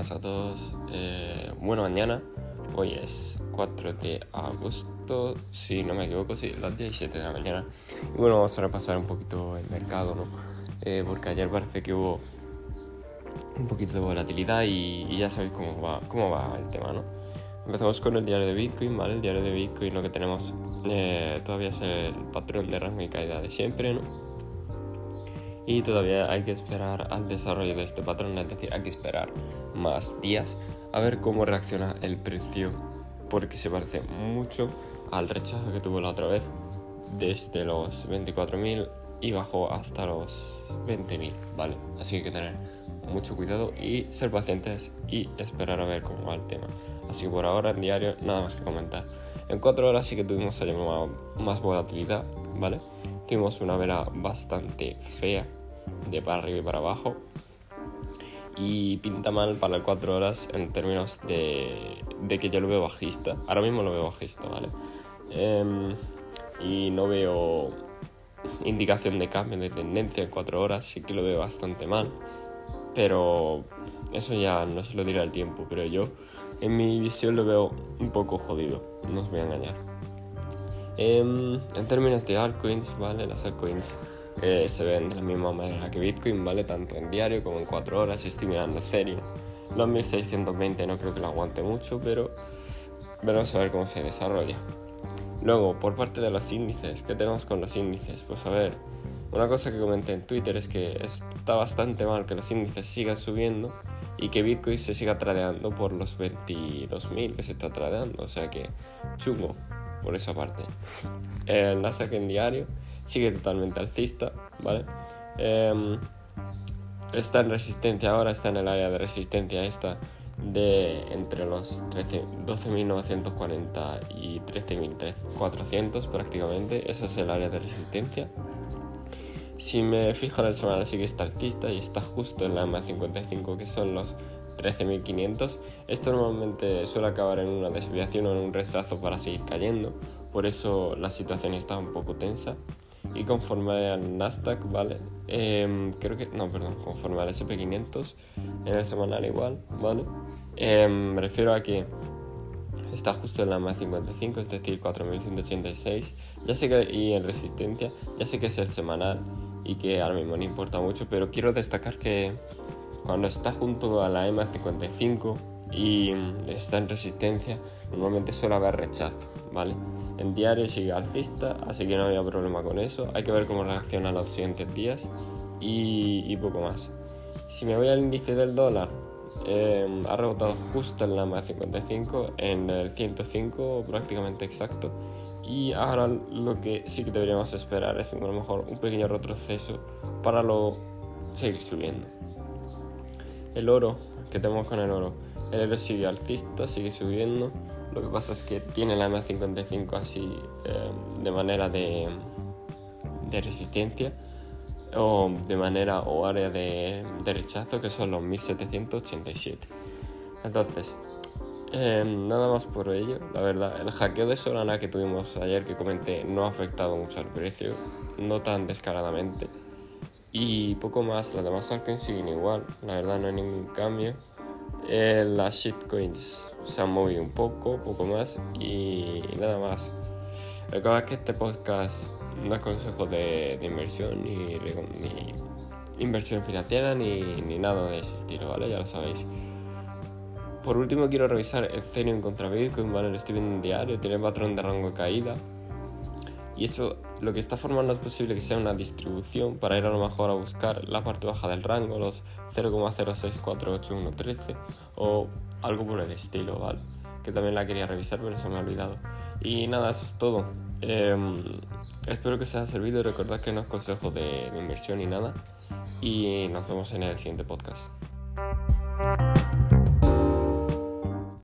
buenas a todos. Eh, bueno, mañana, hoy es 4 de agosto, si no me equivoco, sí, las 17 de la mañana. Y bueno, vamos a repasar un poquito el mercado, ¿no? Eh, porque ayer parece que hubo un poquito de volatilidad y, ya sabéis cómo va, cómo va el tema, ¿no? Empezamos con el diario de Bitcoin, ¿vale? El diario de Bitcoin lo que tenemos eh, todavía es el patrón de rango y caída de siempre, ¿no? Y todavía hay que esperar al desarrollo de este patrón, es decir, hay que esperar más días a ver cómo reacciona el precio, porque se parece mucho al rechazo que tuvo la otra vez desde los 24.000 y bajó hasta los 20.000, ¿vale? Así que hay que tener mucho cuidado y ser pacientes y esperar a ver cómo va el tema. Así que por ahora en diario nada más que comentar. En 4 horas sí que tuvimos más volatilidad, ¿vale? Tuvimos una vela bastante fea de para arriba y para abajo. Y pinta mal para las 4 horas en términos de, de, que yo lo veo bajista. Ahora mismo lo veo bajista, ¿vale? Em, y no veo indicación de cambio de tendencia en 4 horas, sí que lo veo bastante mal. Pero eso ya no se lo dirá el tiempo, pero yo en mi visión lo veo un poco jodido, no os voy a engañar. Em, en términos de altcoins, ¿vale? Las altcoins eh, se ven de la misma manera que Bitcoin, ¿vale? Tanto en diario como en 4 horas. Estoy mirando Ethereum. Los 1620 no creo que lo aguante mucho, pero veremos a ver cómo se desarrolla. Luego, por parte de los índices, ¿qué tenemos con los índices? Pues a ver, una cosa que comenté en Twitter es que está bastante mal que los índices sigan subiendo y que Bitcoin se siga tradeando por los 22.000 que se está tradeando. O sea que chungo por esa parte. El Nasdaq en diario sigue totalmente alcista, ¿vale? Em, está en resistencia ahora, está en el área de resistencia esta de entre los 12.940 y 13.400 prácticamente, ese es el área de resistencia. Si me fijo en el semanal sigue está alcista y está justo en la MA55 que son los 13.500. Esto normalmente suele acabar en una desviación o en un retraso para seguir cayendo, por eso la situación está un poco tensa. Y conforme al Nasdaq, ¿vale? Em, creo que, no, perdón, conforme al SP500, en el semanal igual, ¿vale? Em, me refiero a que está justo en la más 55, es decir, 4186. Ya sé que, y en resistencia, ya sé que es el semanal y que ahora mismo no importa mucho, pero quiero destacar que cuando está junto a la EMA 55 y está en resistencia, normalmente suele haber rechazo, ¿vale? En diario sigue alcista, así que no había problema con eso. Hay que ver cómo reacciona los siguientes días y, poco más. Si me voy al índice del dólar, em, ha rebotado justo en la más 55, en el 105 prácticamente exacto. Y ahora lo que sí que deberíamos esperar es a lo mejor un pequeño retroceso para luego seguir subiendo. El oro, que tenemos con el oro? El oro sigue alcista, sigue subiendo. Lo que pasa es que tiene la M55 así em, de manera de, de, resistencia o de manera o área de, de rechazo que son los 1787. Entonces, em, nada más por ello, la verdad, el hackeo de Solana que tuvimos ayer que comenté no ha afectado mucho al precio, no tan descaradamente. Y poco más, las demás altcoins siguen igual, la verdad no hay ningún cambio. Eh, las shitcoins se han movido un poco, poco más y nada más. Recuerda que este podcast no es consejo de, inversión ni, inversión financiera ni, ni, nada de ese estilo, ¿vale? Ya lo sabéis. Por último quiero revisar Ethereum contra Bitcoin, ¿vale? Lo estoy viendo en diario, tiene patrón de rango de caída. Y eso lo que está formando es posible que sea una distribución para ir a lo mejor a buscar la parte baja del rango, los 0,064813 o algo por el estilo, ¿vale? Que también la quería revisar, pero se me ha olvidado. Y nada, eso es todo. Em, espero que os haya servido. Recordad que no es consejo de inversión ni nada. Y nos vemos en el siguiente podcast.